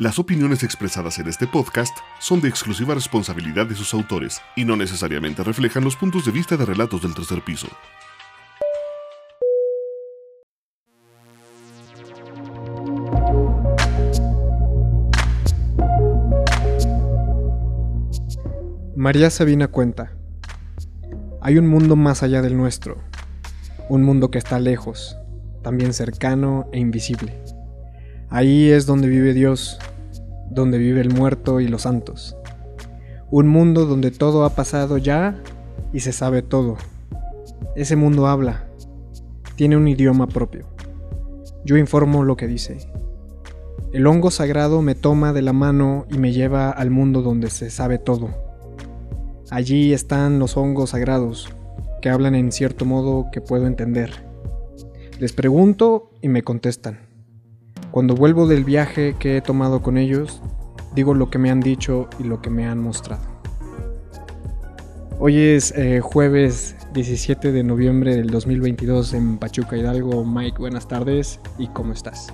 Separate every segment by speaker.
Speaker 1: Las opiniones expresadas en este podcast son de exclusiva responsabilidad de sus autores y no necesariamente reflejan los puntos de vista de relatos del tercer piso.
Speaker 2: María Sabina cuenta, hay un mundo más allá del nuestro, un mundo que está lejos, también cercano e invisible. Ahí es donde vive Dios, donde vive el muerto y los santos. Un mundo donde todo ha pasado ya y se sabe todo. Ese mundo habla, tiene un idioma propio. Yo informo lo que dice. El hongo sagrado me toma de la mano y me lleva al mundo donde se sabe todo Allí están los hongos sagrados, que hablan en cierto modo que puedo entender. Les pregunto y me contestan. Cuando vuelvo del viaje que he tomado con ellos, digo lo que me han dicho y lo que me han mostrado. Hoy es eh, jueves 17 de noviembre del 2022 en Pachuca Hidalgo. Mike, buenas tardes y ¿cómo estás?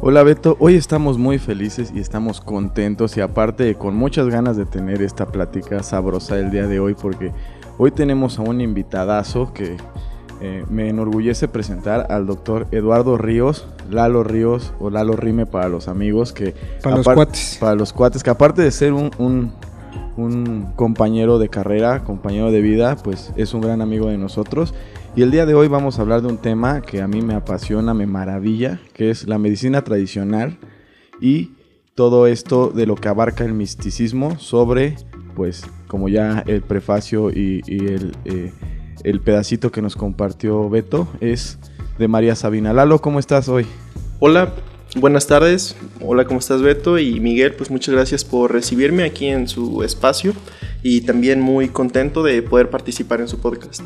Speaker 3: Hola Beto, hoy estamos muy felices y estamos contentos y aparte con muchas ganas de tener esta plática sabrosa el día de hoy porque hoy tenemos a un invitadazo que eh, me enorgullece presentar al doctor Eduardo Ríos, Lalo Ríos o Lalo Rime para los amigos que...
Speaker 2: Para los cuates.
Speaker 3: Para los cuates, que aparte de ser un, un, un compañero de carrera, compañero de vida, pues es un gran amigo de nosotros y el día de hoy vamos a hablar de un tema que a mí me apasiona, me maravilla, que es la medicina tradicional y todo esto de lo que abarca el misticismo sobre, pues, como ya el prefacio y, el, eh, el, pedacito que nos compartió Beto es de María Sabina. Lalo, ¿cómo estás hoy?
Speaker 4: Hola, buenas tardes. Hola, ¿cómo estás Beto? Y Miguel, pues muchas gracias por recibirme aquí en su espacio y también muy contento de poder participar en su podcast.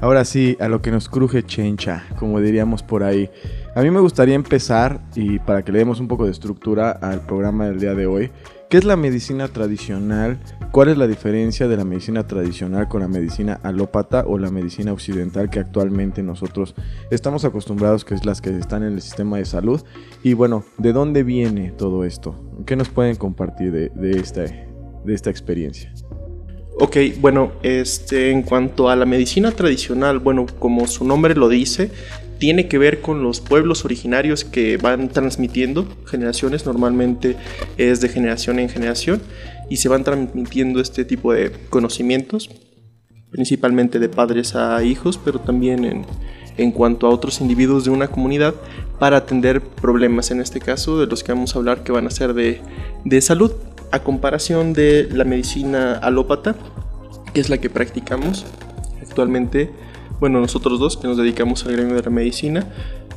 Speaker 3: Ahora sí, a lo que nos cruje chencha, como diríamos por ahí. A mí me gustaría empezar, y para que le demos un poco de estructura al programa del día de hoy, ¿qué es la medicina tradicional? ¿Cuál es la diferencia de la medicina tradicional con la medicina alópata o la medicina occidental que actualmente nosotros estamos acostumbrados, que es las que están en el sistema de salud? Y bueno, ¿de dónde viene todo esto? ¿Qué nos pueden compartir de, esta, de esta experiencia?
Speaker 4: Ok, bueno, este, en cuanto a la medicina tradicional, bueno, como su nombre lo dice, tiene que ver con los pueblos originarios que van transmitiendo generaciones, normalmente es de generación en generación, y se van transmitiendo este tipo de conocimientos, principalmente de padres a hijos, pero también en, en cuanto a otros individuos de una comunidad para atender problemas, en este caso de los que vamos a hablar que van a ser de, de salud. A comparación de la medicina alópata, que es la que practicamos actualmente, bueno, nosotros dos que nos dedicamos al gremio de la medicina,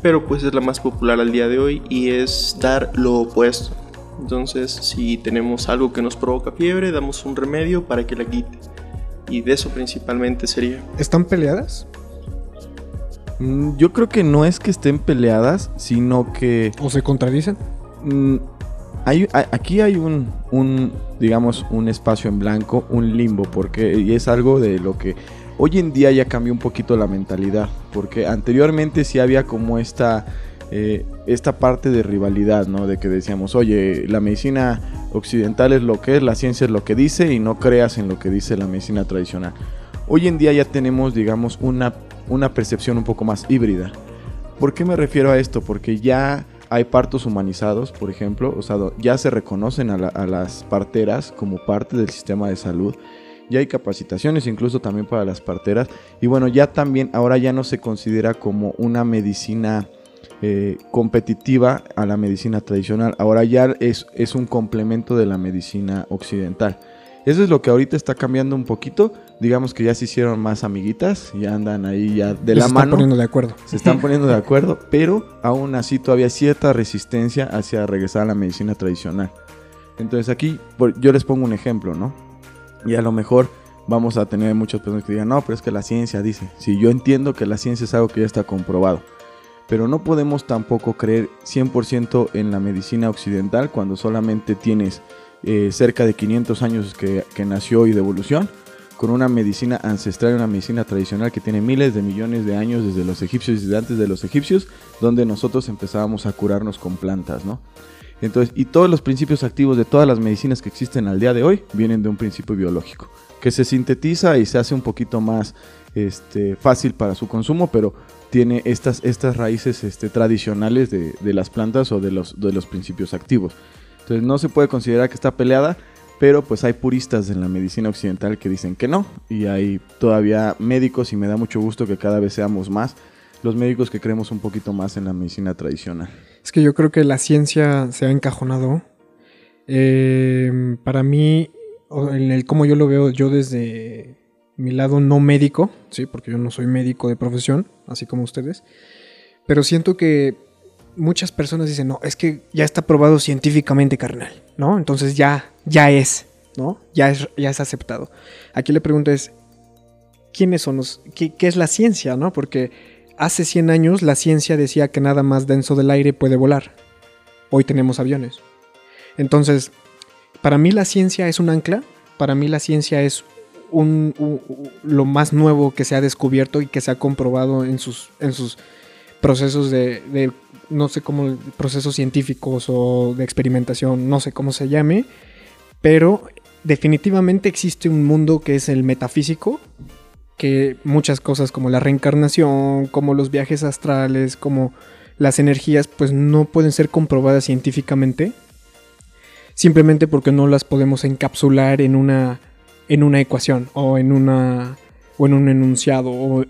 Speaker 4: pero pues es la más popular al día de hoy y es dar lo opuesto. Entonces, si tenemos algo que nos provoca fiebre, damos un remedio para que la quite. Y de eso principalmente sería.
Speaker 2: ¿Están peleadas?
Speaker 3: Mm, yo creo que no es que estén peleadas, sino que...
Speaker 2: ¿O se contradicen?
Speaker 3: Mm, aquí hay un, digamos, un espacio en blanco, un limbo, porque y es algo de lo que hoy en día ya cambió un poquito la mentalidad, porque anteriormente sí había como esta, eh, esta parte de rivalidad, ¿no? De que decíamos, oye, la medicina occidental es lo que es, la ciencia es lo que dice y no creas en lo que dice la medicina tradicional. Hoy en día ya tenemos, digamos, una, una percepción un poco más híbrida. ¿Por qué me refiero a esto? Porque ya hay partos humanizados, por ejemplo, o sea, ya se reconocen a, las parteras como parte del sistema de salud. Ya hay capacitaciones incluso también para las parteras. Y bueno, ya también ahora ya no se considera como una medicina eh, competitiva a la medicina tradicional. Ahora ya es, es un complemento de la medicina occidental. Eso es lo que ahorita está cambiando un poquito. Digamos que ya se hicieron más amiguitas, ya andan ahí ya de la mano. Se están
Speaker 2: poniendo de acuerdo.
Speaker 3: Se están poniendo de acuerdo, pero aún así todavía cierta resistencia hacia regresar a la medicina tradicional. Entonces aquí yo les pongo un ejemplo, ¿no? Y a lo mejor vamos a tener muchas personas que digan, no, pero es que la ciencia dice. Sí, yo entiendo que la ciencia es algo que ya está comprobado. Pero no podemos tampoco creer 100% en la medicina occidental cuando solamente tienes eh, cerca de 500 años que, que nació y de evolución, con una medicina ancestral, una medicina tradicional que tiene miles de millones de años desde los egipcios y desde antes de los egipcios, donde nosotros empezábamos a curarnos con plantas, ¿no? Entonces, y todos los principios activos de todas las medicinas que existen al día de hoy vienen de un principio biológico, que se sintetiza y se hace un poquito más este, fácil para su consumo, pero tiene estas, estas raíces este, tradicionales de, de, las plantas o de los, de los principios activos. Entonces no se puede considerar que está peleada, pero pues hay puristas en la medicina occidental que dicen que no, y hay todavía médicos, y me da mucho gusto que cada vez seamos más, los médicos que creemos un poquito más en la medicina tradicional.
Speaker 2: Es que yo creo que la ciencia se ha encajonado. Eh, para mí, en el cómo yo lo veo yo desde mi lado no médico, sí, porque yo no soy médico de profesión, así como ustedes, pero siento que muchas personas dicen, no, es que ya está probado científicamente, carnal, ¿no? Entonces ya, ya es, ¿no? Ya es, ya es aceptado. Aquí la pregunta es, ¿quiénes son los, qué, qué es la ciencia, ¿no? Porque hace 100 años la ciencia decía que nada más denso del aire puede volar. Hoy tenemos aviones. Entonces, para mí la ciencia es un ancla, para mí la ciencia es lo más nuevo que se ha descubierto y que se ha comprobado en sus, procesos de, no sé cómo, procesos científicos o de experimentación, no sé cómo se llame, pero definitivamente existe un mundo que es el metafísico, que muchas cosas como la reencarnación, como los viajes astrales, como las energías, pues no pueden ser comprobadas científicamente, simplemente porque no las podemos encapsular en una, en una ecuación o en, una, o en un enunciado o,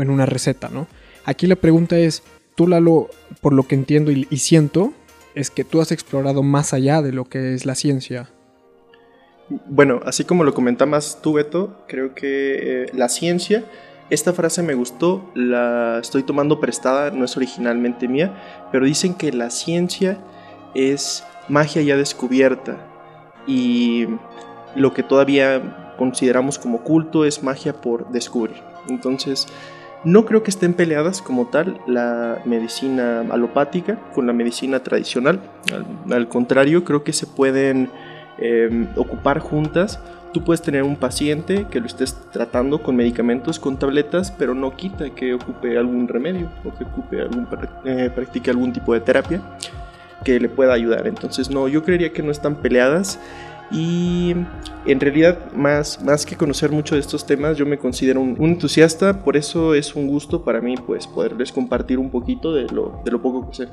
Speaker 2: en una receta, ¿no? Aquí la pregunta es, tú Lalo, por lo que entiendo y siento, es que tú has explorado más allá de lo que es la ciencia.
Speaker 4: Bueno, así como lo comentabas tú, Beto, creo que eh, la ciencia, esta frase me gustó, la estoy tomando prestada, no es originalmente mía, pero dicen que la ciencia es magia ya descubierta y lo que todavía consideramos como culto es magia por descubrir. Entonces, no creo que estén peleadas como tal la medicina alopática con la medicina tradicional. Al, al contrario, creo que se pueden eh, ocupar juntas. Tú puedes tener un paciente que lo estés tratando con medicamentos, con tabletas, pero no quita que ocupe algún remedio o que ocupe algún, eh, practique algún tipo de terapia que le pueda ayudar. Entonces, no, yo creería que no están peleadas. Y en realidad, más, más que conocer mucho de estos temas, yo me considero un, un, entusiasta, por eso es un gusto para mí pues, poderles compartir un poquito de lo, de lo poco que sé.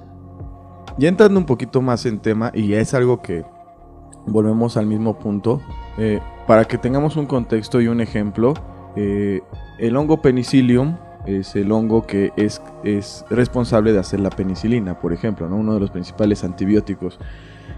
Speaker 3: Ya entrando un poquito más en tema, y es algo que volvemos al mismo punto. Eh, para que tengamos un contexto y un ejemplo, eh, el hongo penicillium es el hongo que es, es, responsable de hacer la penicilina, por ejemplo, ¿no? uno de los principales antibióticos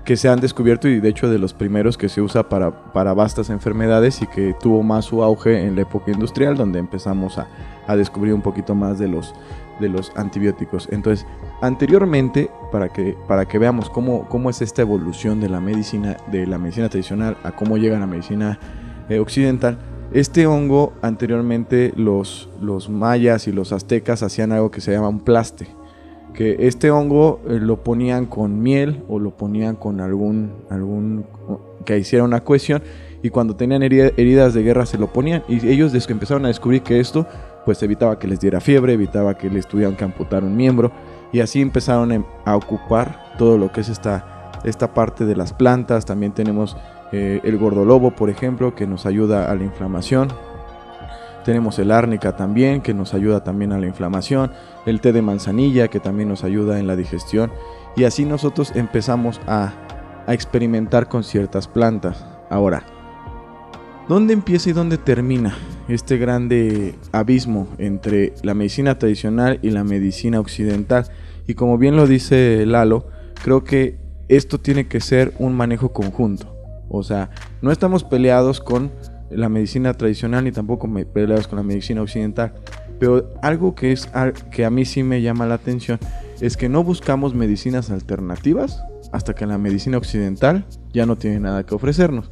Speaker 3: que se han descubierto y de hecho de los primeros que se usa para, para vastas enfermedades y que tuvo más su auge en la época industrial, donde empezamos a, a descubrir un poquito más de los, de los antibióticos. Entonces, anteriormente, para que, para que veamos cómo, cómo es esta evolución de la medicina, de la medicina tradicional a cómo llega a la medicina eh, occidental, este hongo anteriormente los, los mayas y los aztecas hacían algo que se llama un plaste. Que este hongo eh, lo ponían con miel o lo ponían con algún, algún que hiciera una cohesión y cuando tenían heridas de guerra se lo ponían y ellos empezaron a descubrir que esto pues evitaba que les diera fiebre, evitaba que les tuvieran que amputar un miembro y así empezaron a ocupar todo lo que es esta, esta parte de las plantas. También tenemos eh, el gordolobo, por ejemplo, que nos ayuda a la inflamación. Tenemos el árnica también, que nos ayuda también a la inflamación. El té de manzanilla, que también nos ayuda en la digestión. Y así nosotros empezamos a, a experimentar con ciertas plantas. Ahora, ¿Dónde empieza y dónde termina este grande abismo entre la medicina tradicional y la medicina occidental? Y como bien lo dice Lalo, creo que esto tiene que ser un manejo conjunto. O sea, no estamos peleados con la medicina tradicional ni tampoco peleados con la medicina occidental. Pero algo que es que a mí sí me llama la atención es que no buscamos medicinas alternativas hasta que la medicina occidental ya no tiene nada que ofrecernos.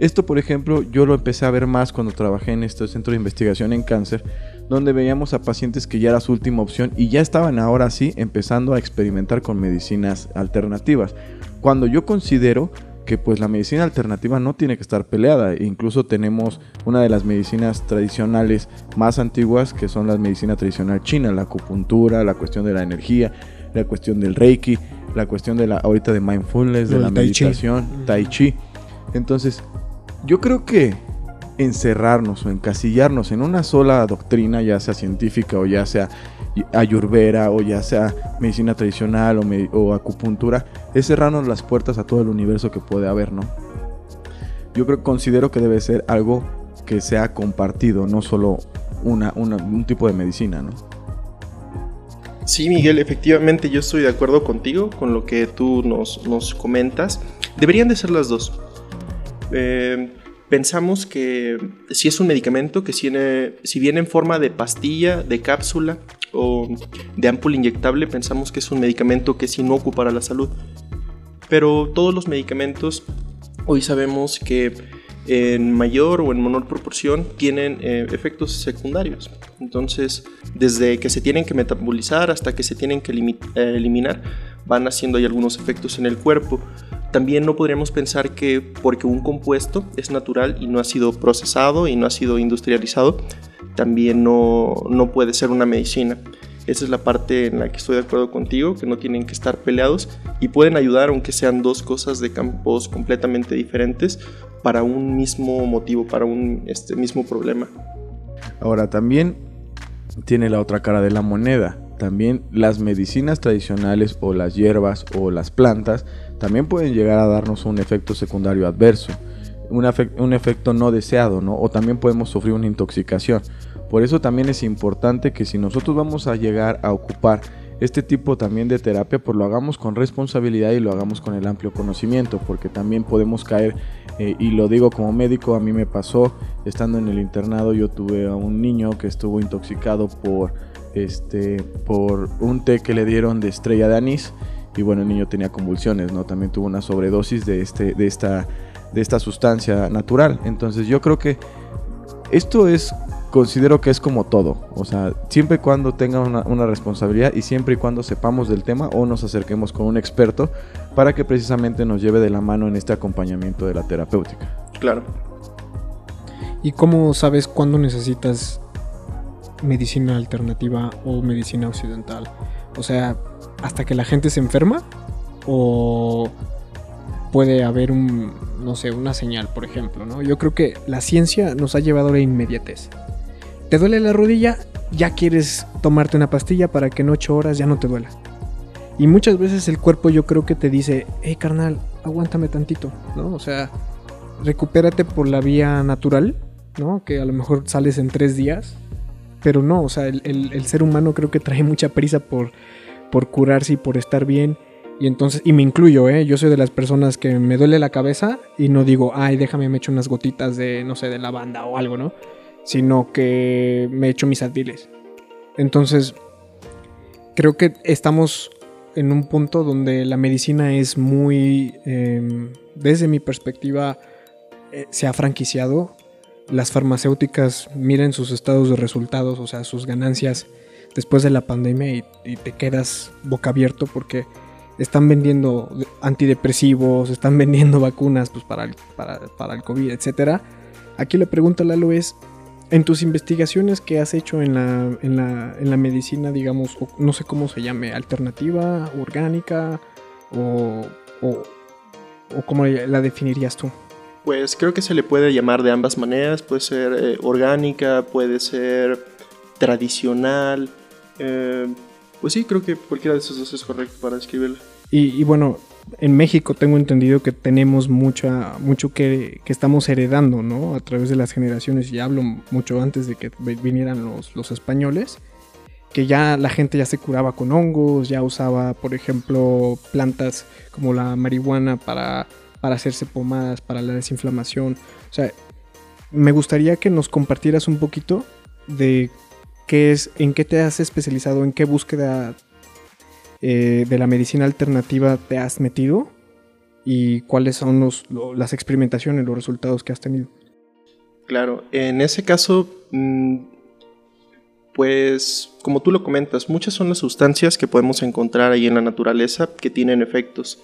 Speaker 3: Esto, por ejemplo, yo lo empecé a ver más cuando trabajé en este centro de investigación en cáncer, donde veíamos a pacientes que ya era su última opción y ya estaban ahora sí empezando a experimentar con medicinas alternativas. Cuando yo considero que pues la medicina alternativa no tiene que estar peleada. Incluso tenemos una de las medicinas tradicionales más antiguas que son la medicina tradicional china, la acupuntura, la cuestión de la energía, la cuestión del reiki, la cuestión de la ahorita de mindfulness, de la meditación, tai chi. Entonces, yo creo que encerrarnos o encasillarnos en una sola doctrina, ya sea científica o ya sea ayurvera o ya sea medicina tradicional o, o, acupuntura, es cerrarnos las puertas a todo el universo que puede haber, ¿no? Yo considero que debe ser algo que sea compartido, no solo un tipo de medicina, ¿no?
Speaker 4: Sí, Miguel, efectivamente yo estoy de acuerdo contigo con lo que tú nos comentas. Deberían de ser las dos. Eh, pensamos que si es un medicamento que tiene, si viene en forma de pastilla, de cápsula o de ámpula inyectable, pensamos que es un medicamento que es inocuo para la salud. Pero todos los medicamentos hoy sabemos que en mayor o en menor proporción tienen eh, efectos secundarios. Entonces, desde que se tienen que metabolizar hasta que se tienen que eh, eliminar, van haciendo ahí algunos efectos en el cuerpo. También no podríamos pensar que porque un compuesto es natural y no ha sido procesado y no ha sido industrializado, también no, no puede ser una medicina. Esa es la parte en la que estoy de acuerdo contigo, que no tienen que estar peleados y pueden ayudar aunque sean dos cosas de campos completamente diferentes para un mismo motivo, para un este mismo problema.
Speaker 3: Ahora también tiene la otra cara de la moneda. También las medicinas tradicionales o las hierbas o las plantas también pueden llegar a darnos un efecto secundario adverso, un, efecto no deseado, ¿no? O también podemos sufrir una intoxicación. Por eso también es importante que si nosotros vamos a llegar a ocupar este tipo también de terapia, pues lo hagamos con responsabilidad y lo hagamos con el amplio conocimiento, porque también podemos caer, eh, y lo digo como médico, a mí me pasó, estando en el internado, yo tuve a un niño que estuvo intoxicado por, este, por un té que le dieron de estrella de anís, y bueno, el niño tenía convulsiones, ¿no? También tuvo una sobredosis de, este, de, esta, de esta sustancia natural. Entonces yo creo que esto es considero que es como todo. O sea, siempre y cuando tenga una, responsabilidad y siempre y cuando sepamos del tema o nos acerquemos con un experto para que precisamente nos lleve de la mano en este acompañamiento de la terapéutica.
Speaker 4: Claro.
Speaker 2: ¿Y cómo sabes cuándo necesitas medicina alternativa o medicina occidental? O sea, hasta que la gente se enferma o puede haber un, no sé, una señal, por ejemplo, ¿no? Yo creo que la ciencia nos ha llevado a la inmediatez. ¿Te duele la rodilla? Ya quieres tomarte una pastilla para que en 8 horas ya no te duela. Y muchas veces el cuerpo yo creo que te dice, hey carnal, aguántame tantito, ¿no? O sea, recupérate por la vía natural, ¿no? Que a lo mejor sales en tres días. Pero no, o sea, el, ser humano creo que trae mucha prisa por, por curarse y por estar bien. Y entonces, y me incluyo, ¿eh? Yo soy de las personas que me duele la cabeza y no digo, ay, déjame me echo unas gotitas de, no sé, de lavanda o algo, ¿no? sino que me echo mis adviles. Entonces, creo que estamos en un punto donde la medicina es muy, em, desde mi perspectiva, eh, se ha franquiciado. Las farmacéuticas miren sus estados de resultados, o sea, sus ganancias después de la pandemia y, te quedas boca abierto porque están vendiendo antidepresivos, están vendiendo vacunas pues, para, el, para, para el COVID, etc. Aquí la pregunta, Lalo, es en tus investigaciones que has hecho en la, en la, en la medicina, digamos, no sé cómo se llame, alternativa, orgánica, o, o, cómo la definirías tú?
Speaker 4: Pues creo que se le puede llamar de ambas maneras, puede ser eh, orgánica, puede ser tradicional, eh, pues sí, creo que cualquiera de esos dos es correcto para describirla.
Speaker 2: Y, y bueno, en México tengo entendido que tenemos mucha, mucho que, que, estamos heredando, ¿no? A través de las generaciones, y hablo mucho antes de que vinieran los, los, españoles, que ya la gente ya se curaba con hongos, ya usaba, por ejemplo, plantas como la marihuana para, para hacerse pomadas, para la desinflamación. O sea, me gustaría que nos compartieras un poquito de qué es, en qué te has especializado, en qué búsqueda eh, de la medicina alternativa te has metido y cuáles son los, las experimentaciones, los resultados que has tenido.
Speaker 4: Claro, en ese caso, mm, pues como tú lo comentas, muchas son las sustancias que podemos encontrar ahí en la naturaleza que tienen efectos.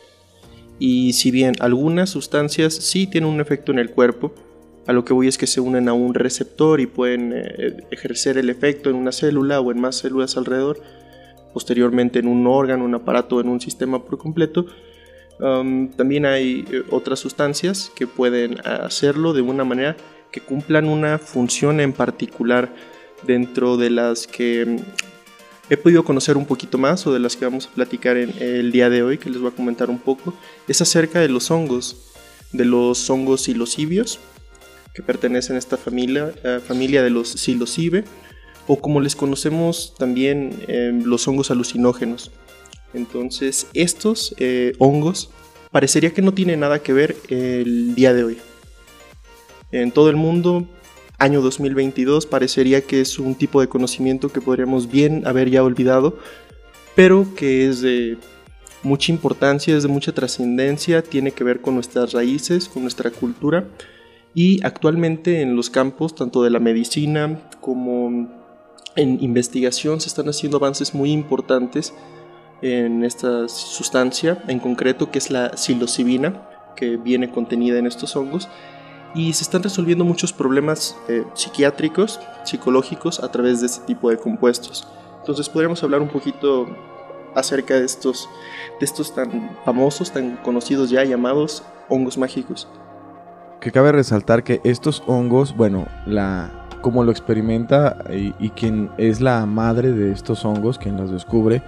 Speaker 4: Y si bien algunas sustancias sí tienen un efecto en el cuerpo, a lo que voy es que se unen a un receptor y pueden eh, ejercer el efecto en una célula o en más células alrededor, posteriormente en un órgano, un aparato, en un sistema por completo. Um, también hay eh, otras sustancias que pueden hacerlo de una manera que cumplan una función en particular dentro de las que mm, he podido conocer un poquito más o de las que vamos a platicar en el día de hoy, que les voy a comentar un poco, es acerca de los hongos, de los hongos silocibios, que pertenecen a esta familia, eh, familia de los psilocibe, o como les conocemos también eh, los hongos alucinógenos. Entonces, estos eh, hongos parecería que no tienen nada que ver el día de hoy. En todo el mundo, año 2022, parecería que es un tipo de conocimiento que podríamos bien haber ya olvidado, pero que es de mucha importancia, es de mucha trascendencia, tiene que ver con nuestras raíces, con nuestra cultura y actualmente en los campos tanto de la medicina como en investigación se están haciendo avances muy importantes en esta sustancia en concreto que es la psilocibina que viene contenida en estos hongos y se están resolviendo muchos problemas eh, psiquiátricos, psicológicos a través de este tipo de compuestos. Entonces podríamos hablar un poquito acerca de estos, de estos tan famosos, tan conocidos ya llamados hongos mágicos
Speaker 3: que cabe resaltar que estos hongos, bueno, la, como lo experimenta y, quien es la madre de estos hongos, quien los descubre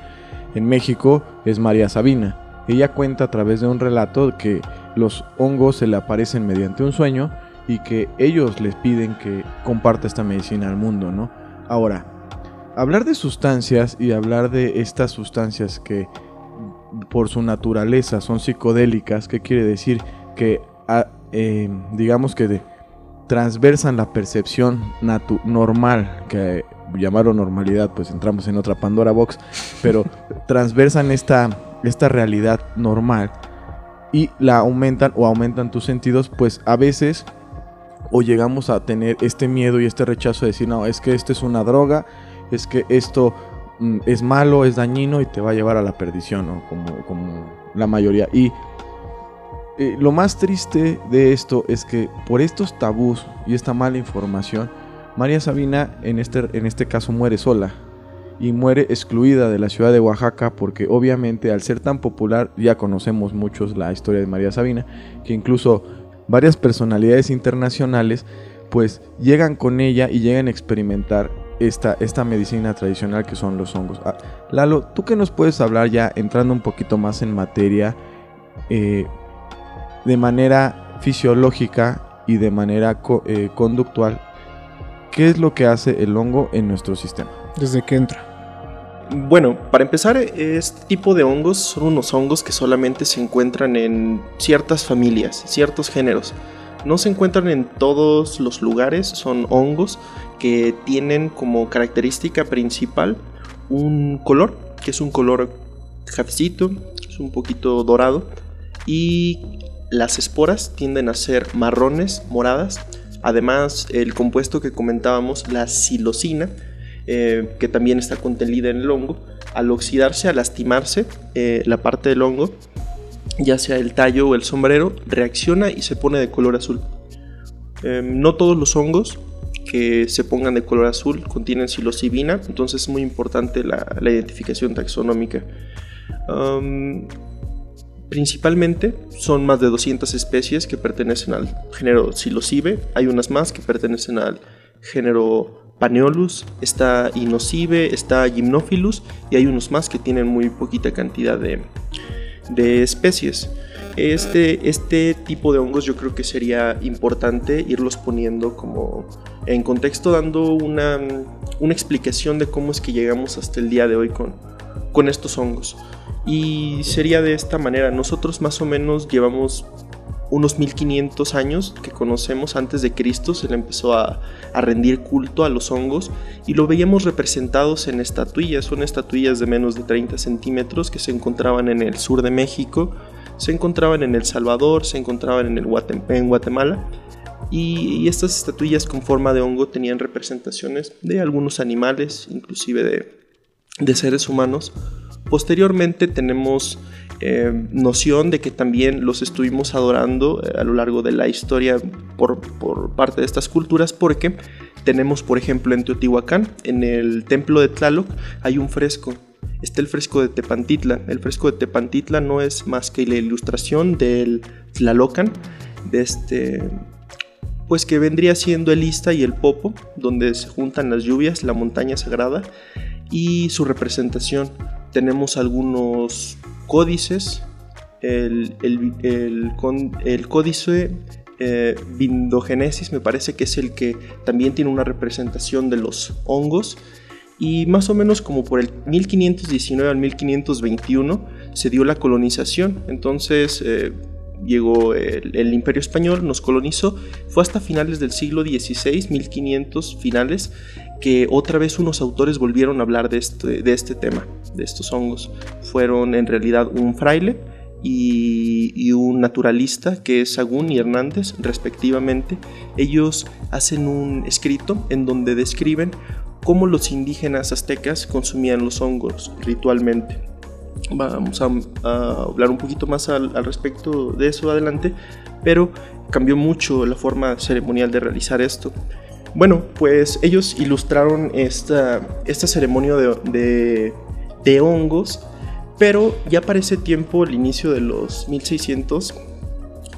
Speaker 3: en México, es María Sabina. Ella cuenta a través de un relato que los hongos se le aparecen mediante un sueño y que ellos les piden que comparta esta medicina al mundo, ¿no? Ahora, hablar de sustancias y hablar de estas sustancias que por su naturaleza son psicodélicas, ¿qué quiere decir? Que eh, digamos que transversan la percepción normal, que llamarlo normalidad, pues entramos en otra Pandora Box, pero transversan esta, esta realidad normal y la aumentan o aumentan tus sentidos, pues a veces o llegamos a tener este miedo y este rechazo de decir, no, es que esto es una droga, es que esto mm, es malo, es dañino y te va a llevar a la perdición, como, como la mayoría. Y eh, lo más triste de esto es que por estos tabús y esta mala información, María Sabina en este, en este caso muere sola y muere excluida de la ciudad de Oaxaca porque obviamente al ser tan popular ya conocemos muchos la historia de María Sabina, que incluso varias personalidades internacionales pues llegan con ella y llegan a experimentar esta, esta medicina tradicional que son los hongos. Ah, Lalo, ¿tú qué nos puedes hablar ya entrando un poquito más en materia? Eh, de manera fisiológica y de manera eh, conductual qué es lo que hace el hongo en nuestro sistema.
Speaker 2: Desde que entra.
Speaker 4: Bueno, para empezar, este tipo de hongos son unos hongos que solamente se encuentran en ciertas familias, ciertos géneros. No se encuentran en todos los lugares, son hongos que tienen como característica principal un color, que es un color cafecito, es un poquito dorado, y las esporas tienden a ser marrones, moradas. Además, el compuesto que comentábamos, la silocina, eh, que también está contenida en el hongo, al oxidarse, al lastimarse eh, la parte del hongo, ya sea el tallo o el sombrero, reacciona y se pone de color azul. Em, no todos los hongos que se pongan de color azul contienen psilocibina, entonces es muy importante la, identificación taxonómica. Principalmente son más de 200 especies que pertenecen al género Psilocibe, hay unas más que pertenecen al género Paneolus, está Inocibe, está Gymnophilus y hay unos más que tienen muy poquita cantidad de, especies. Este, este tipo de hongos yo creo que sería importante irlos poniendo como en contexto, dando una, una explicación de cómo es que llegamos hasta el día de hoy con, con estos hongos. Y sería de esta manera, nosotros más o menos llevamos unos 1500 años que conocemos. Antes de Cristo, se le empezó a, rendir culto a los hongos y lo veíamos representados en estatuillas, son estatuillas de menos de 30 centímetros que se encontraban en el sur de México, Se encontraban en El Salvador, se encontraban en, el en Guatemala. Y, estas estatuillas con forma de hongo tenían representaciones de algunos animales, inclusive de, de seres humanos. Posteriormente tenemos eh, noción de que también los estuvimos adorando eh, a lo largo de la historia por, por, parte de estas culturas porque tenemos por ejemplo en Teotihuacán, en el templo de Tlaloc, hay un fresco. Está el fresco de Tepantitla. El fresco de Tepantitla no es más que la ilustración del Tlalocan, de este, pues que vendría siendo el Ista y el Popo, donde se juntan las lluvias, la montaña sagrada, y su representación. Tenemos algunos códices, el, el, códice eh, Vindogenesis me parece que es el que también tiene una representación de los hongos. Y más o menos como por el 1519 al 1521 se dio la colonización, entonces eh, llegó el, imperio español, nos colonizó, fue hasta finales del siglo XVI, 1500 finales, que otra vez unos autores volvieron a hablar de este, de este tema, de estos hongos. Fueron en realidad un fraile y, un naturalista que es Sagún y Hernández, respectivamente. Ellos hacen un escrito en donde describen cómo los indígenas aztecas consumían los hongos ritualmente. Vamos a, hablar un poquito más al, respecto de eso adelante, pero cambió mucho la forma ceremonial de realizar esto. Bueno, pues ellos ilustraron esta, esta ceremonia de, hongos, pero ya para ese tiempo, el inicio de los 1600,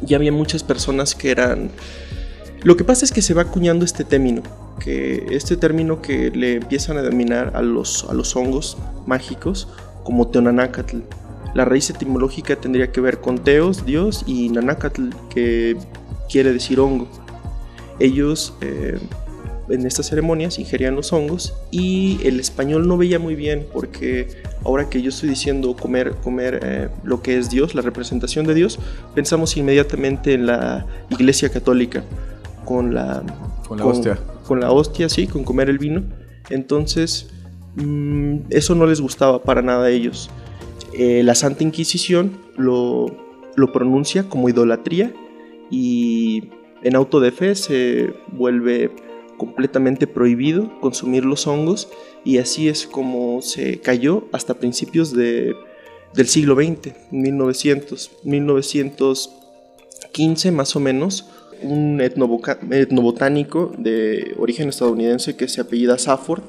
Speaker 4: ya había muchas personas que eran... Lo que pasa es que se va acuñando este término, que este término que le empiezan a denominar a los hongos mágicos como Teonanácatl. La raíz etimológica tendría que ver con Teos, Dios, y Nanácatl, que quiere decir hongo ellos eh, en estas ceremonias ingerían los hongos y el español no veía muy bien porque ahora que yo estoy diciendo comer, comer eh, lo que es Dios, la representación de Dios, pensamos inmediatamente en la iglesia católica con la,
Speaker 3: con la hostia.
Speaker 4: Con la hostia, sí, con comer el vino. Entonces, mm, eso no les gustaba para nada a ellos. Eh, la Santa Inquisición lo, lo pronuncia como idolatría y en auto de fe se vuelve completamente prohibido consumir los hongos y así es como se cayó hasta principios de, del siglo XX, 1900, 1915 más o menos, un etnobotánico de origen estadounidense que se apellida Safford.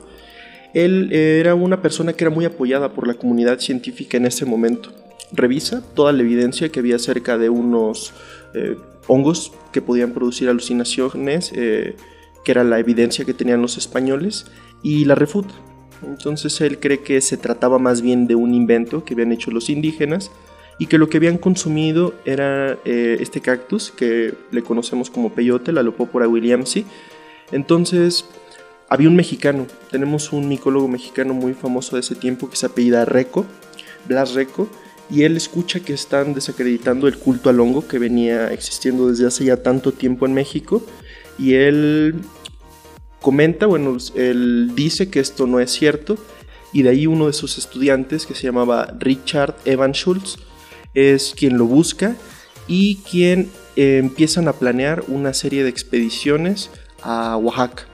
Speaker 4: Él era una persona que era muy apoyada por la comunidad científica en ese momento. Revisa toda la evidencia que había acerca de unos eh, hongos que podían producir alucinaciones, eh, que era la evidencia que tenían los españoles, y la refuta. Entonces él cree que se trataba más bien de un invento que habían hecho los indígenas y que lo que habían consumido era eh, este cactus que le conocemos como peyote, la Lopopora williamsi. Entonces había un mexicano, tenemos un micólogo mexicano muy famoso de ese tiempo que se apellida Reco, Blas Reco, y él escucha que están desacreditando el culto al hongo que venía existiendo desde hace ya tanto tiempo en México y él comenta, bueno, él dice que esto no es cierto y de ahí uno de sus estudiantes que se llamaba Richard Evan Schultz es quien lo busca y quien eh, empiezan a planear una serie de expediciones a Oaxaca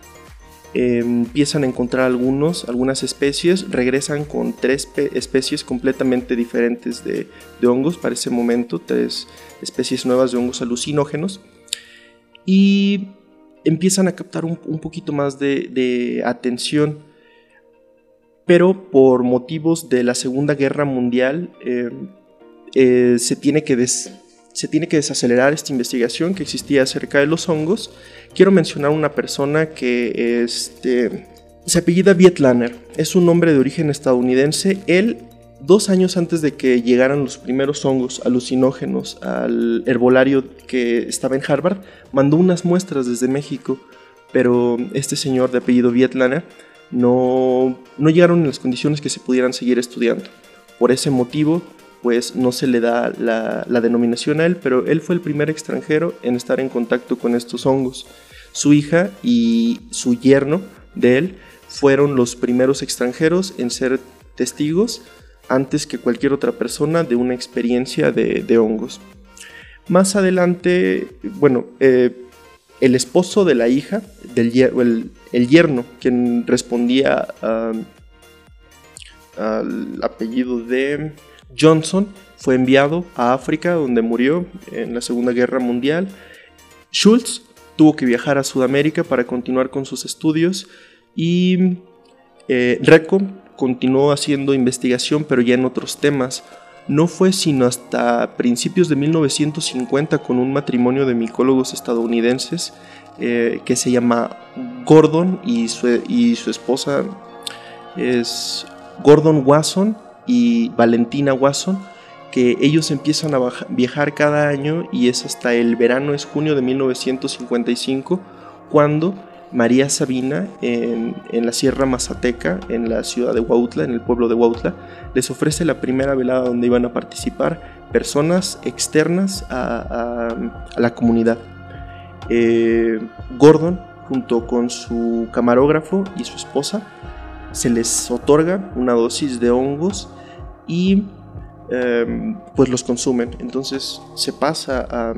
Speaker 4: empiezan a encontrar algunos, algunas especies, regresan con tres especies completamente diferentes de, hongos para ese momento, tres especies nuevas de hongos alucinógenos, y empiezan a captar un, poquito más de, atención, pero por motivos de la Segunda Guerra Mundial em, eh, se tiene que se tiene que desacelerar esta investigación que existía acerca de los hongos. Quiero mencionar una persona que este, se apellida Vietlaner. Es un hombre de origen estadounidense. Él, dos años antes de que llegaran los primeros hongos alucinógenos al herbolario que estaba en Harvard, mandó unas muestras desde México. Pero este señor de apellido Vietlaner no, no llegaron en las condiciones que se pudieran seguir estudiando. Por ese motivo, pues no se le da la, denominación a él, pero él fue el primer extranjero en estar en contacto con estos hongos. Su hija y su yerno de él fueron los primeros extranjeros en ser testigos antes que cualquier otra persona de una experiencia de, hongos. Más adelante, bueno, eh, el esposo de la hija, del el, el yerno, quien respondía al apellido de Johnson, fue enviado a África, donde murió en la Segunda Guerra Mundial. Schultz tuvo que viajar a Sudamérica para continuar con sus estudios y eh, continuó haciendo investigación, pero ya en otros temas. No fue sino hasta principios de 1950 con un matrimonio de micólogos estadounidenses eh, que se llama Gordon y su, y su esposa es Gordon Wasson y Valentina Wasson, que ellos empiezan a viajar cada año y es hasta el verano, es junio de 1955, cuando María Sabina en, la Sierra Mazateca, en la ciudad de Huautla, en el pueblo de Huautla, les ofrece la primera velada donde iban a participar personas externas a, la comunidad. Eh, Gordon, junto con su camarógrafo y su esposa, se les otorga una dosis de hongos y em, pues los consumen. Entonces se pasa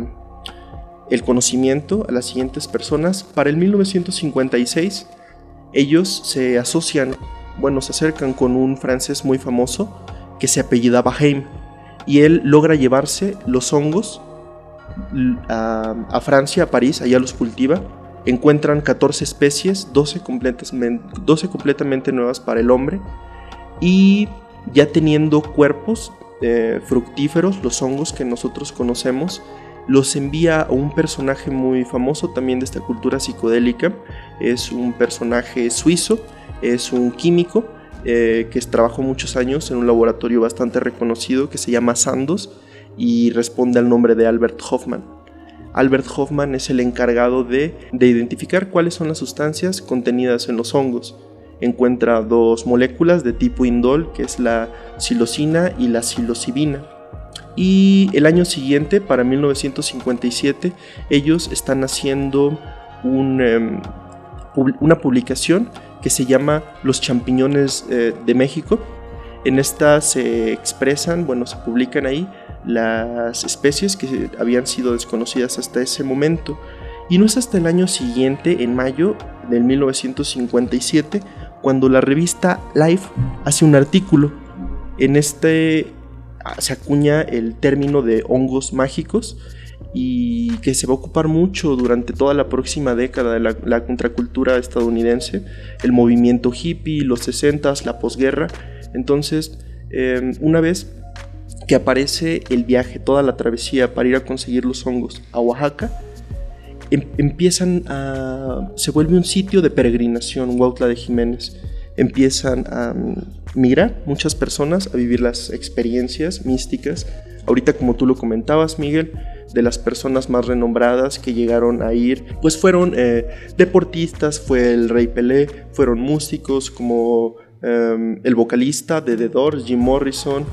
Speaker 4: el conocimiento a las siguientes personas. Para el 1956 ellos se asocian, bueno, se acercan con un francés muy famoso que se apellidaba Heim y él logra llevarse los hongos a, a Francia, a París, allá los cultiva encuentran 14 especies, 12, 12 completamente nuevas para el hombre y ya teniendo cuerpos eh, fructíferos, los hongos que nosotros conocemos, los envía a un personaje muy famoso también de esta cultura psicodélica, es un personaje suizo, es un químico eh, que trabajó muchos años en un laboratorio bastante reconocido que se llama Sandoz y responde al nombre de Albert Hoffman. Albert Hoffman es el encargado de, identificar cuáles son las sustancias contenidas en los hongos. Encuentra dos moléculas de tipo indol, que es la psilocina y la psilocibina. Y el año siguiente, para 1957, ellos están haciendo em, una publicación que se llama Los champiñones eh, de México. En esta se expresan, bueno, se publican ahí las especies que habían sido desconocidas hasta ese momento. Y no es hasta el año siguiente, en mayo del 1957, cuando la revista Life hace un artículo. En este ah, se acuña el término de hongos mágicos y que se va a ocupar mucho durante toda la próxima década de la, contracultura estadounidense, el movimiento hippie, los 60 la posguerra. Entonces, em, una vez que aparece el viaje, toda la travesía para ir a conseguir los hongos a Oaxaca, em, empiezan a... se vuelve un sitio de peregrinación, Huautla de Jiménez. Empiezan a mm, migrar muchas personas a vivir las experiencias místicas. Ahorita como tú lo comentabas, Miguel, de las personas más renombradas que llegaron a ir, pues fueron eh, deportistas, fue el Rey Pelé, fueron músicos como em, el vocalista de The Doors, Jim Morrison,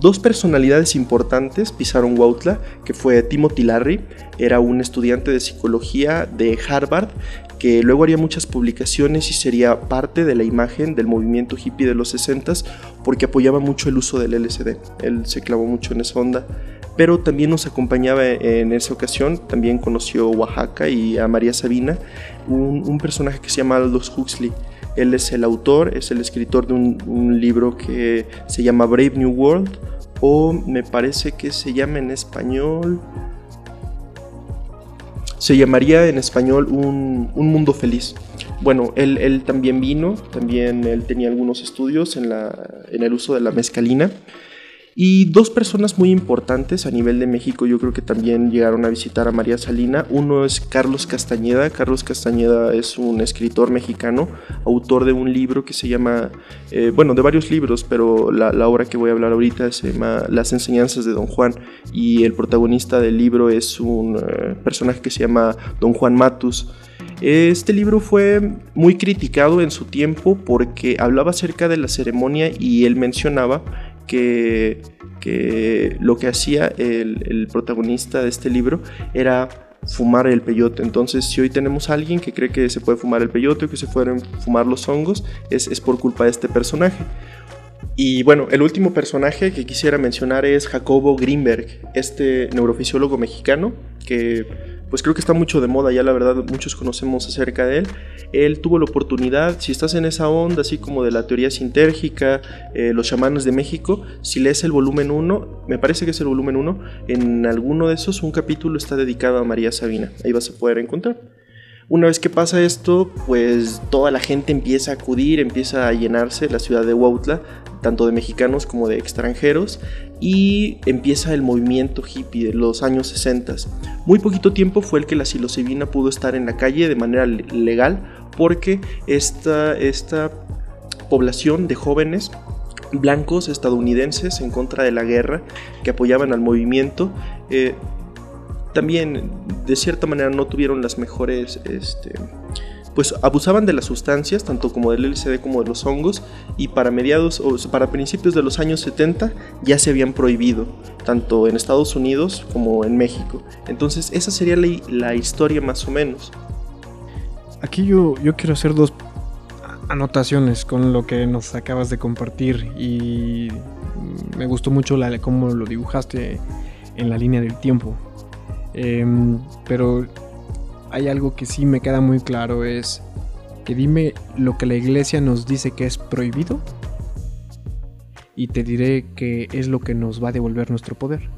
Speaker 4: Dos personalidades importantes pisaron Huautla, que fue Timothy Larry, era un estudiante de psicología de Harvard, que luego haría muchas publicaciones y sería parte de la imagen del movimiento hippie de los 60 porque apoyaba mucho el uso del LSD. Él se clavó mucho en esa onda. Pero también nos acompañaba en esa ocasión, también conoció Oaxaca y a María Sabina, un, un personaje que se llama Aldous Huxley él es el autor, es el escritor de un, libro que se llama Brave New World o me parece que se llama en español... Se llamaría en español un, mundo feliz. Bueno, él, él, también vino, también él tenía algunos estudios en, la, en el uso de la mezcalina y dos personas muy importantes a nivel de México, yo creo que también llegaron a visitar a María Salina. Uno es Carlos Castañeda. Carlos Castañeda es un escritor mexicano, autor de un libro que se llama, eh, bueno, de varios libros, pero la, obra que voy a hablar ahorita se llama Las enseñanzas de Don Juan. Y el protagonista del libro es un eh, personaje que se llama Don Juan Matus. Este libro fue muy criticado en su tiempo porque hablaba acerca de la ceremonia y él mencionaba que, lo que hacía el, protagonista de este libro era fumar el peyote. Entonces, si hoy tenemos alguien que cree que se puede fumar el peyote o que se pueden fumar los hongos, es, por culpa de este personaje. Y bueno, el último personaje que quisiera mencionar es Jacobo Greenberg, este neurofisiólogo mexicano que pues creo que está mucho de moda, ya la verdad muchos conocemos acerca de él. Él tuvo la oportunidad, si estás en esa onda así como de la teoría sintérgica, eh, los chamanes de México, si lees el volumen 1, me parece que es el volumen 1, en alguno de esos un capítulo está dedicado a María Sabina, ahí vas a poder encontrar. Una vez que pasa esto, pues toda la gente empieza a acudir, empieza a llenarse la ciudad de Huautla, tanto de mexicanos como de extranjeros, y empieza el movimiento hippie de los años 60. Muy poquito tiempo fue el que la psilocibina pudo estar en la calle de manera legal, porque esta, esta población de jóvenes blancos estadounidenses en contra de la guerra que apoyaban al movimiento eh, también de cierta manera no tuvieron las mejores, este, pues abusaban de las sustancias, tanto como del LSD como de los hongos, y para mediados o para principios de los años 70 ya se habían prohibido, tanto en Estados Unidos como en México. Entonces esa sería la, historia más o menos.
Speaker 2: Aquí yo, yo quiero hacer dos anotaciones con lo que nos acabas de compartir y me gustó mucho la, cómo lo dibujaste en la línea del tiempo. Em, pero hay algo que sí me queda muy claro, es que dime lo que la iglesia nos dice que es prohibido y te diré que es lo que nos va a devolver nuestro poder.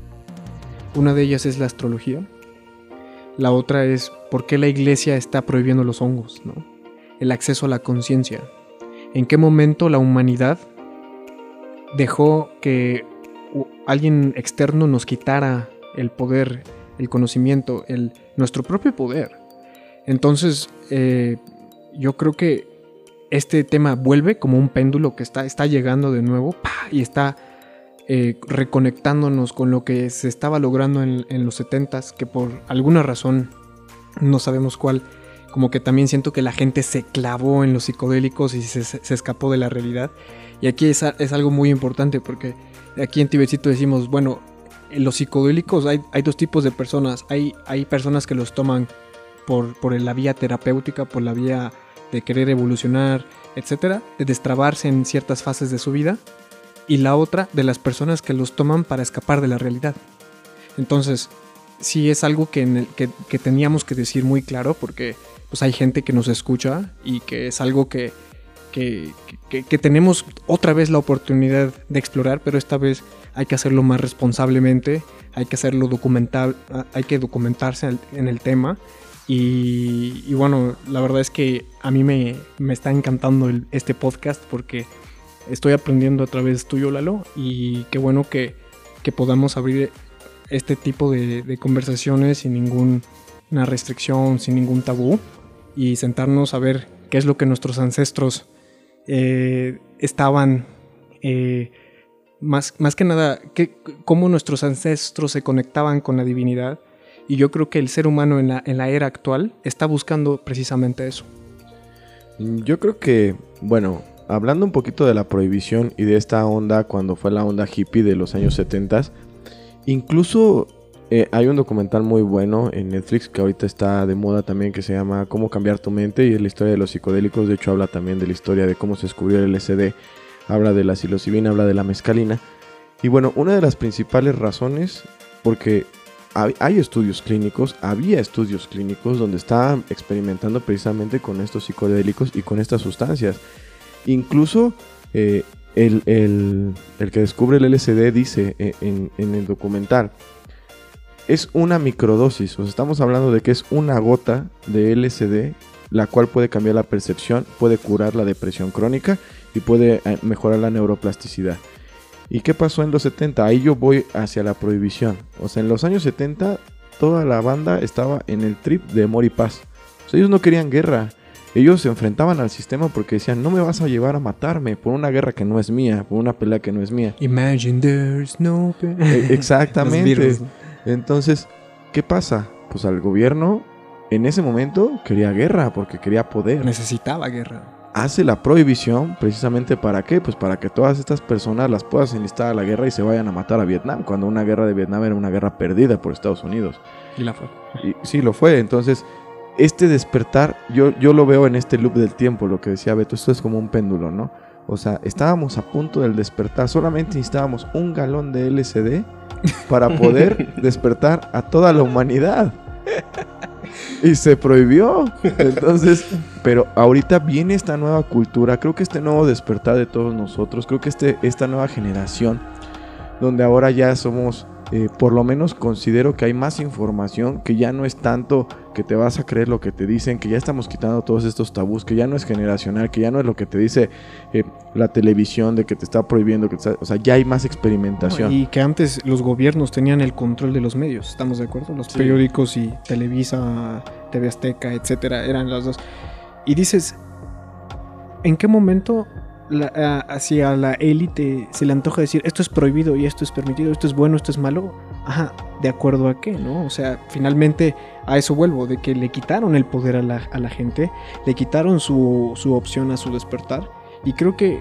Speaker 2: Una de ellas es la astrología. La otra es por qué la iglesia está prohibiendo los hongos, ¿no? El acceso a la conciencia. ¿En qué momento la humanidad dejó que alguien externo nos quitara el poder el conocimiento, el, nuestro propio poder. Entonces, eh, yo creo que este tema vuelve como un péndulo que está, está llegando de nuevo y está eh, reconectándonos con lo que se estaba logrando en, los 70s, que por alguna razón, no sabemos cuál, como que también siento que la gente se clavó en los psicodélicos y se, escapó de la realidad. Y aquí es, algo muy importante porque aquí en Tibetito decimos, bueno, en los psicodélicos hay, dos tipos de personas. Hay, hay personas que los toman por, por la vía terapéutica, por la vía de querer evolucionar, etcétera, de destrabarse en ciertas fases de su vida. Y la otra de las personas que los toman para escapar de la realidad. Entonces, sí es algo que, que, teníamos que decir muy claro porque pues hay gente que nos escucha y que es algo que, que, que, tenemos otra vez la oportunidad de explorar, pero esta vez hay que hacerlo más responsablemente, hay que hacerlo documental, hay que documentarse en el tema. Y, bueno, la verdad es que a mí me, está encantando este podcast porque estoy aprendiendo a través tuyo, Lalo, y qué bueno que, podamos abrir este tipo de, conversaciones sin ninguna restricción, sin ningún tabú, y sentarnos a ver qué es lo que nuestros ancestros eh, estaban eh, más, más que nada, cómo nuestros ancestros se conectaban con la divinidad. Y yo creo que el ser humano en la, en la era actual está buscando precisamente eso.
Speaker 3: Yo creo que, bueno, hablando un poquito de la prohibición y de esta onda cuando fue la onda hippie de los años 70, incluso eh, hay un documental muy bueno en Netflix que ahorita está de moda también que se llama Cómo cambiar tu mente y es la historia de los psicodélicos. De hecho, habla también de la historia de cómo se descubrió el LSD habla de la psilocibina, habla de la mescalina. Y bueno, una de las principales razones, porque hay estudios clínicos, había estudios clínicos donde estaban experimentando precisamente con estos psicodélicos y con estas sustancias. Incluso eh, el, que descubre el LSD dice eh, en, en, el documental, es una microdosis, o sea, estamos hablando de que es una gota de LSD, la cual puede cambiar la percepción, puede curar la depresión crónica y puede eh, mejorar la neuroplasticidad. ¿Y qué pasó en los 70? Ahí yo voy hacia la prohibición. O sea, en los años 70 toda la banda estaba en el trip de amor y paz. O sea, ellos no querían guerra. Ellos se enfrentaban al sistema porque decían, no me vas a llevar a matarme por una guerra que no es mía, por una pelea que no es mía.
Speaker 2: Imagine there's no...
Speaker 3: E, exactamente. Entonces, ¿qué pasa? Pues al gobierno en ese momento quería guerra porque quería poder.
Speaker 2: Necesitaba guerra
Speaker 3: hace la prohibición precisamente para qué? Pues para que todas estas personas las puedas enlistar a la guerra y se vayan a matar a Vietnam, cuando una guerra de Vietnam era una guerra perdida por Estados Unidos.
Speaker 2: Y la fue.
Speaker 3: Y, sí, lo fue. Entonces, este despertar, yo, yo lo veo en este loop del tiempo, lo que decía Beto, esto es como un péndulo, ¿no? O sea, estábamos a punto del despertar. Solamente necesitábamos un galón de LSD para poder despertar a toda la humanidad. Y se prohibió. Entonces, pero ahorita viene esta nueva cultura. Creo que este nuevo despertar de todos nosotros. Creo que este, esta nueva generación. Donde ahora ya somos eh, por lo menos considero que hay más información, que ya no es tanto que te vas a creer lo que te dicen, que ya estamos quitando todos estos tabús, que ya no es generacional, que ya no es lo que te dice eh, la televisión de que te está prohibiendo, que o sea, ya hay más experimentación.
Speaker 2: y que antes los gobiernos tenían el control de los medios, ¿estamos de acuerdo? Los periódicos y Televisa, TV Azteca, etcétera, eran las dos. Y dices, ¿en qué momento hacia la élite se le antoja decir esto es prohibido y esto es permitido, esto es bueno, esto es malo. Ajá, ¿de acuerdo a qué? ¿No? O sea, finalmente a eso vuelvo, de que le quitaron el poder a la, gente, le quitaron su, su, opción a su despertar. Y creo que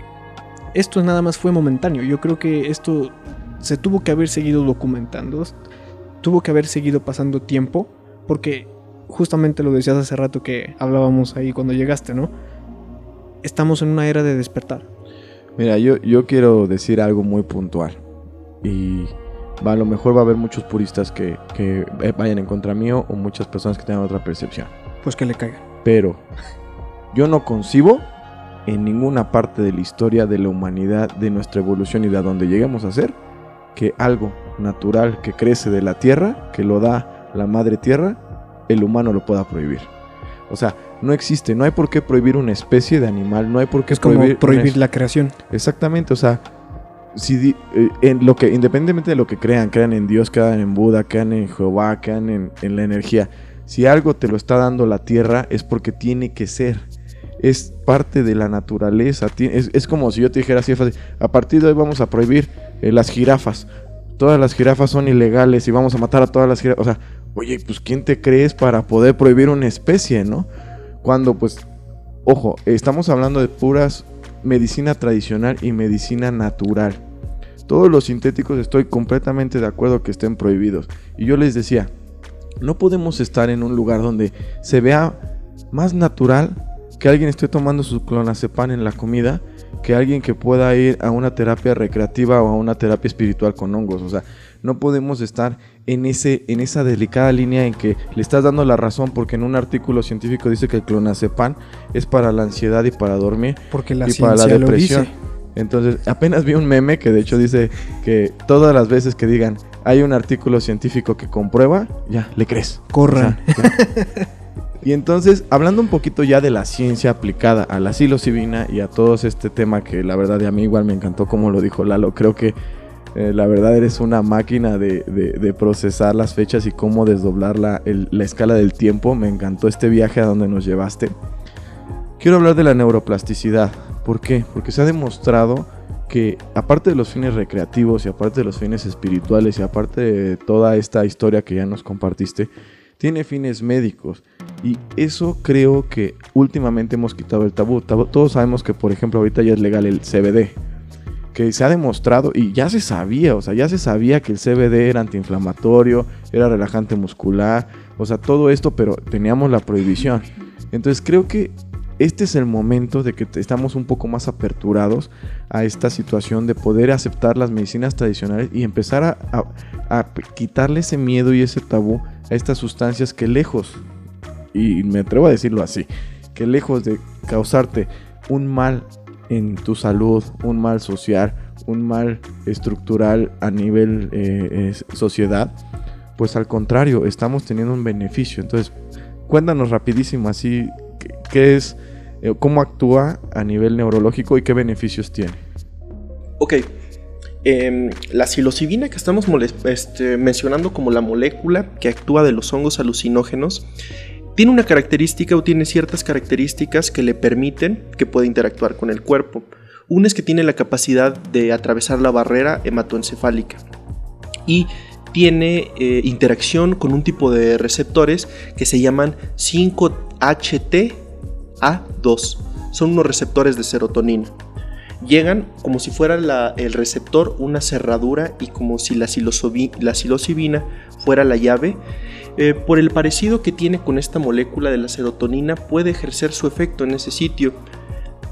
Speaker 2: esto nada más fue momentáneo. Yo creo que esto se tuvo que haber seguido documentando, tuvo que haber seguido pasando tiempo, porque justamente lo decías hace rato que hablábamos ahí cuando llegaste, ¿no? estamos en una era de despertar.
Speaker 3: Mira, yo, yo quiero decir algo muy puntual. Y va, a lo mejor va a haber muchos puristas que, que vayan en contra mío o muchas personas que tengan otra percepción.
Speaker 2: Pues que le caigan.
Speaker 3: Pero yo no concibo en ninguna parte de la historia de la humanidad, de nuestra evolución y de a donde lleguemos a ser, que algo natural que crece de la tierra, que lo da la madre tierra, el humano lo pueda prohibir. O sea, no existe, no hay por qué prohibir una especie de animal, no hay por qué
Speaker 2: es prohibir, como prohibir la creación.
Speaker 3: Exactamente, o sea, si eh, en lo que independientemente de lo que crean, crean en Dios, crean en Buda, crean en Jehová, crean en, la energía, si algo te lo está dando la tierra es porque tiene que ser. Es parte de la naturaleza. Es, como si yo te dijera así, a partir de hoy vamos a prohibir eh, las jirafas. Todas las jirafas son ilegales y vamos a matar a todas las jirafas. O sea, oye, pues ¿quién te crees para poder prohibir una especie, no? Cuando pues, ojo, estamos hablando de puras medicina tradicional y medicina natural. Todos los sintéticos estoy completamente de acuerdo que estén prohibidos. Y yo les decía, no podemos estar en un lugar donde se vea más natural que alguien esté tomando su clonazepam en la comida que alguien que pueda ir a una terapia recreativa o a una terapia espiritual con hongos. O sea, no podemos estar en, ese, en esa delicada línea en que le estás dando la razón porque en un artículo científico dice que el clonazepam es para la ansiedad y para dormir
Speaker 2: porque la
Speaker 3: y
Speaker 2: para la depresión.
Speaker 3: Entonces, apenas vi un meme que de hecho dice que todas las veces que digan hay un artículo científico que comprueba, ya, le crees.
Speaker 2: Corran.
Speaker 3: y entonces, hablando un poquito ya de la ciencia aplicada a la psilocibina y a todo este tema que la verdad a mí igual me encantó como lo dijo Lalo, creo que eh, la verdad eres una máquina de, procesar las fechas y cómo desdoblar la, la, escala del tiempo. Me encantó este viaje a donde nos llevaste. Quiero hablar de la neuroplasticidad. ¿Por qué? Porque se ha demostrado que aparte de los fines recreativos y aparte de los fines espirituales y aparte de toda esta historia que ya nos compartiste, tiene fines médicos. Y eso creo que últimamente hemos quitado el tabú. Todos sabemos que, por ejemplo, ahorita ya es legal el CBD que se ha demostrado y ya se sabía, o sea, ya se sabía que el CBD era antiinflamatorio, era relajante muscular, o sea, todo esto, pero teníamos la prohibición. Entonces creo que este es el momento de que estamos un poco más aperturados a esta situación de poder aceptar las medicinas tradicionales y empezar a, quitarle ese miedo y ese tabú a estas sustancias que lejos, y me atrevo a decirlo así, que lejos de causarte un mal en tu salud, un mal social, un mal estructural a nivel eh, sociedad, pues al contrario, estamos teniendo un beneficio. Entonces, cuéntanos rapidísimo así qué, es, eh, cómo actúa a nivel neurológico y qué beneficios tiene.
Speaker 4: Ok, em, la psilocibina que estamos este, mencionando como la molécula que actúa de los hongos alucinógenos tiene una característica o tiene ciertas características que le permiten que pueda interactuar con el cuerpo. Una es que tiene la capacidad de atravesar la barrera hematoencefálica y tiene eh, interacción con un tipo de receptores que se llaman 5-HT-A2. Son unos receptores de serotonina. Llegan como si fuera el receptor una cerradura y como si la, la fuera la llave eh, por el parecido que tiene con esta molécula de la serotonina, puede ejercer su efecto en ese sitio.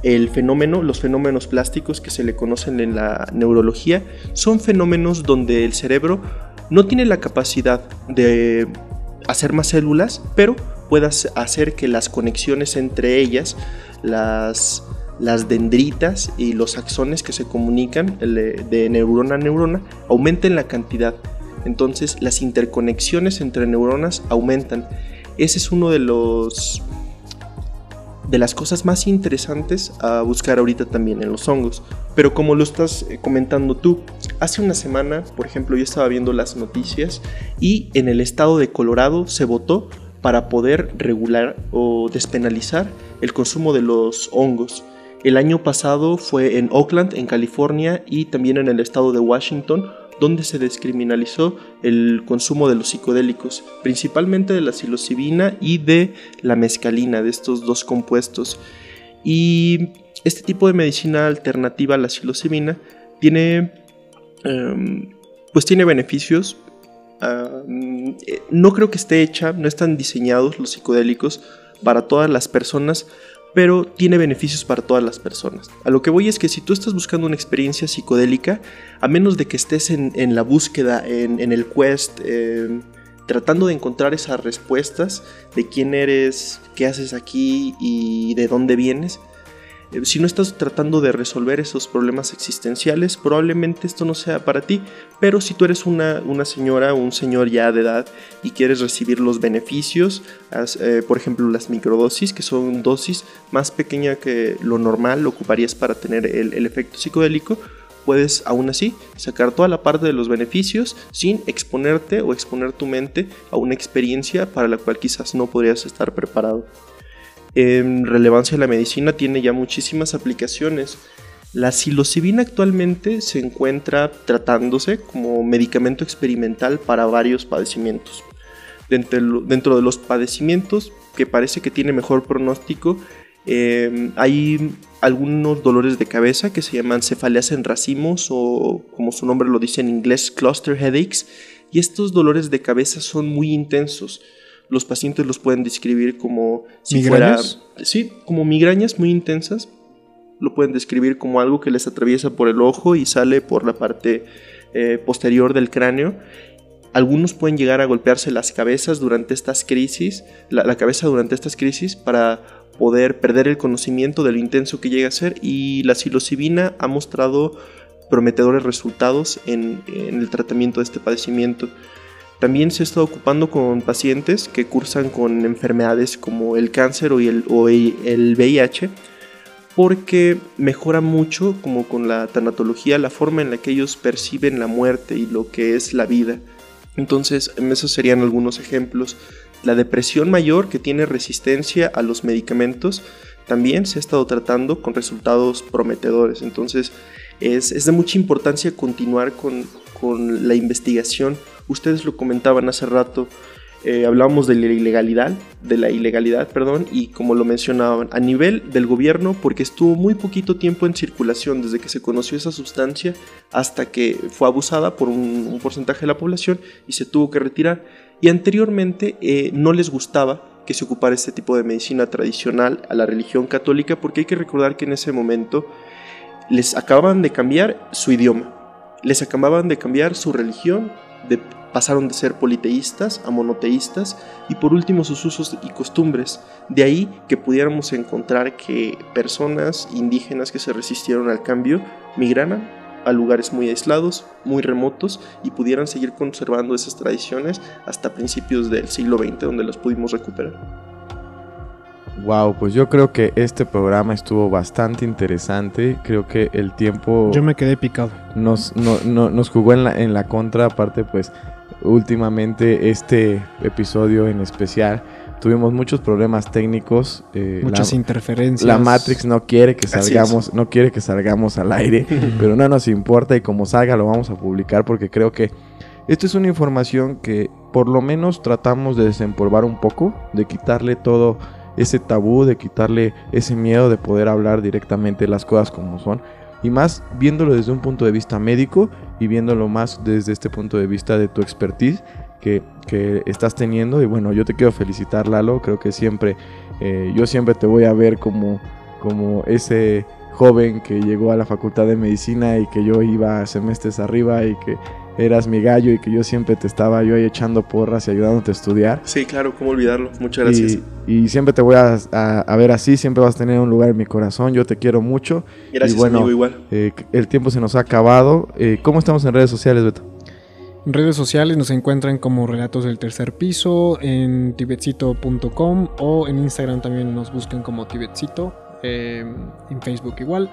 Speaker 4: el fenómeno, los fenómenos plásticos que se le conocen en la neurología, son fenómenos donde el cerebro no tiene la capacidad de hacer más células, pero puede hacer que las conexiones entre ellas, las, las dendritas y los axones que se comunican de neurona a neurona, aumenten la cantidad. Entonces las interconexiones entre neuronas aumentan. Ese es uno de los de las cosas más interesantes a buscar ahorita también en los hongos. Pero como lo estás eh, comentando tú, hace una semana, por ejemplo, yo estaba viendo las noticias y en el estado de Colorado se votó para poder regular o despenalizar el consumo de los hongos. El año pasado fue en Oakland, en California, y también en el estado de Washington, donde se descriminalizó el consumo de los psicodélicos, principalmente de la psilocibina y de la mescalina, de estos dos compuestos. Y este tipo de medicina alternativa a la psilocibina tiene, em, pues tiene beneficios. no creo que esté hecha, no están diseñados los psicodélicos para todas las personas, pero tiene beneficios para todas las personas. A lo que voy es que si tú estás buscando una experiencia psicodélica, a menos de que estés en, la búsqueda, en, el quest, em, tratando de encontrar esas respuestas de quién eres, qué haces aquí y de dónde vienes, si no estás tratando de resolver esos problemas existenciales, probablemente esto no sea para ti. Pero si tú eres una, una señora o un señor ya de edad y quieres recibir los beneficios, eh, por ejemplo las microdosis, que son dosis más pequeña que lo normal, lo ocuparías para tener el, el efecto psicodélico, puedes aún así sacar toda la parte de los beneficios sin exponerte o exponer tu mente a una experiencia para la cual quizás no podrías estar preparado en relevancia de la medicina tiene ya muchísimas aplicaciones. La psilocibina actualmente se encuentra tratándose como medicamento experimental para varios padecimientos. Dentro, de los padecimientos que parece que tiene mejor pronóstico, em, hay algunos dolores de cabeza que se llaman cefaleas en racimos o como su nombre lo dice en inglés, cluster headaches. Y estos dolores de cabeza son muy intensos los pacientes los pueden describir como si fuera. Sí, como migrañas muy intensas. Lo pueden describir como algo que les atraviesa por el ojo y sale por la parte eh, posterior del cráneo. Algunos pueden llegar a golpearse las cabezas durante estas crisis, la, cabeza durante estas crisis para poder perder el conocimiento de lo intenso que llega a ser y la psilocibina ha mostrado prometedores resultados en, en el tratamiento de este padecimiento. También se está ocupando con pacientes que cursan con enfermedades como el cáncer o el, el VIH porque mejora mucho, como con la tanatología, la forma en la que ellos perciben la muerte y lo que es la vida. Entonces, esos serían algunos ejemplos. La depresión mayor que tiene resistencia a los medicamentos también se ha estado tratando con resultados prometedores. Entonces, es, es de mucha importancia continuar con, con la investigación Ustedes lo comentaban hace rato, eh, hablábamos de la ilegalidad, de la ilegalidad, perdón, y como lo mencionaban, a nivel del gobierno, porque estuvo muy poquito tiempo en circulación desde que se conoció esa sustancia hasta que fue abusada por un, porcentaje de la población y se tuvo que retirar. Y anteriormente eh, no les gustaba que se ocupara este tipo de medicina tradicional a la religión católica, porque hay que recordar que en ese momento les acababan de cambiar su idioma, les acababan de cambiar su religión, pasaron de ser politeístas a monoteístas y por último sus usos y costumbres. De ahí que pudiéramos encontrar que personas indígenas que se resistieron al cambio migraran a lugares muy aislados, muy remotos y pudieran seguir conservando esas tradiciones hasta principios del siglo XX donde las pudimos recuperar.
Speaker 3: Wow, pues yo creo que este programa estuvo bastante interesante. Creo que el tiempo.
Speaker 2: Yo me quedé picado.
Speaker 3: Nos, nos jugó en la, en la contra. Aparte, pues últimamente este episodio en especial tuvimos muchos problemas técnicos
Speaker 2: eh, muchas interferencias
Speaker 3: la Matrix no quiere que salgamos no quiere que salgamos al aire pero no nos importa y como salga lo vamos a publicar porque creo que esto es una información que por lo menos tratamos de desempolvar un poco de quitarle todo ese tabú de quitarle ese miedo de poder hablar directamente las cosas como son y más viéndolo desde un punto de vista médico y viéndolo más desde este punto de vista de tu expertise que, estás teniendo. Y bueno, yo te quiero felicitar, Lalo. Creo que siempre, eh, yo siempre te voy a ver como como ese joven que llegó a la facultad de medicina y que yo iba semestres arriba y que eras mi gallo y que yo siempre te estaba yo ahí echando porras y ayudándote a estudiar.
Speaker 4: Sí, claro, cómo olvidarlo. Muchas gracias.
Speaker 3: Y, siempre te voy a, ver así, siempre vas a tener un lugar en mi corazón, yo te quiero mucho.
Speaker 4: Gracias, y bueno, amigo, igual.
Speaker 3: Eh, el tiempo se nos ha acabado. Eh, ¿Cómo estamos en redes sociales, Beto?
Speaker 2: En redes sociales nos encuentran como Relatos del Tercer Piso, en tibetcito.com o en Instagram también nos buscan como tibetcito, eh, en Facebook igual.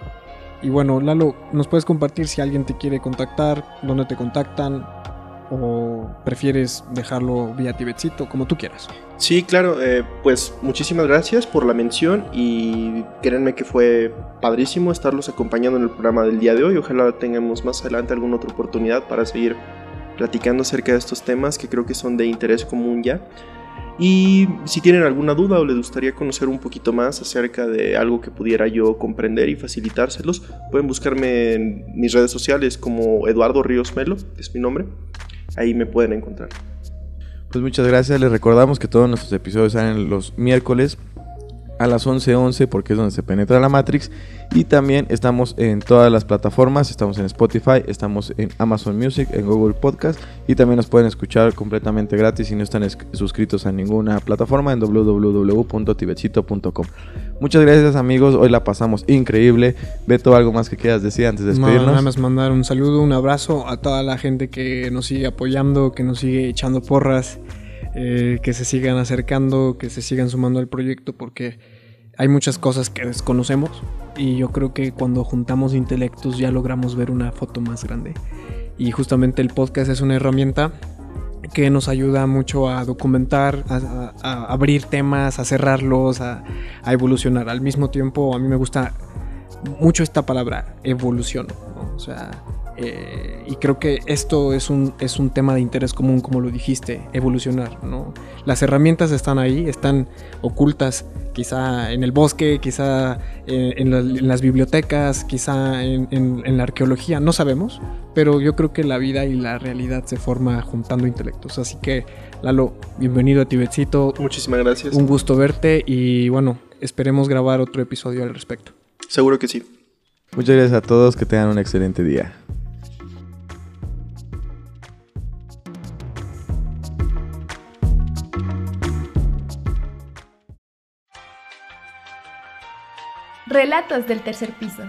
Speaker 2: Y bueno, Lalo, ¿nos puedes compartir si alguien te quiere contactar, dónde te contactan o prefieres dejarlo vía Tibetcito, como tú quieras?
Speaker 4: Sí, claro, eh, pues muchísimas gracias por la mención y créanme que fue padrísimo estarlos acompañando en el programa del día de hoy. Ojalá tengamos más adelante alguna otra oportunidad para seguir platicando acerca de estos temas que creo que son de interés común ya. Y si tienen alguna duda o les gustaría conocer un poquito más acerca de algo que pudiera yo comprender y facilitárselos, pueden buscarme en mis redes sociales como Eduardo Ríos Melo, es mi nombre. Ahí me pueden encontrar.
Speaker 3: Pues muchas gracias. Les recordamos que todos nuestros episodios salen los miércoles a las 11:11 porque es donde se penetra la Matrix. Y también estamos en todas las plataformas, estamos en Spotify, estamos en Amazon Music, en Google Podcast y también nos pueden escuchar completamente gratis si no están suscritos a ninguna plataforma en www.tibetcito.com. Muchas gracias amigos, hoy la pasamos increíble. Beto, algo más que quieras decir antes de despedirnos.
Speaker 2: nada más mandar un saludo, un abrazo a toda la gente que nos sigue apoyando, que nos sigue echando porras. Eh, que se sigan acercando, que se sigan sumando al proyecto, porque hay muchas cosas que desconocemos y yo creo que cuando juntamos intelectos ya logramos ver una foto más grande. Y justamente el podcast es una herramienta que nos ayuda mucho a documentar, a, abrir temas, a cerrarlos, a, evolucionar. Al mismo tiempo, a mí me gusta mucho esta palabra, evolución. O sea, eh, y creo que esto es un, es un tema de interés común, como lo dijiste, evolucionar. ¿no? Las herramientas están ahí, están ocultas, quizá en el bosque, quizá en, las bibliotecas, quizá en, la arqueología, no sabemos, pero yo creo que la vida y la realidad se forma juntando intelectos. Así que, Lalo, bienvenido a Tibetcito.
Speaker 4: Muchísimas gracias.
Speaker 2: Un gusto verte y bueno, esperemos grabar otro episodio al respecto.
Speaker 4: Seguro que sí.
Speaker 3: Muchas gracias a todos, que tengan un excelente día.
Speaker 5: Relatos del tercer piso.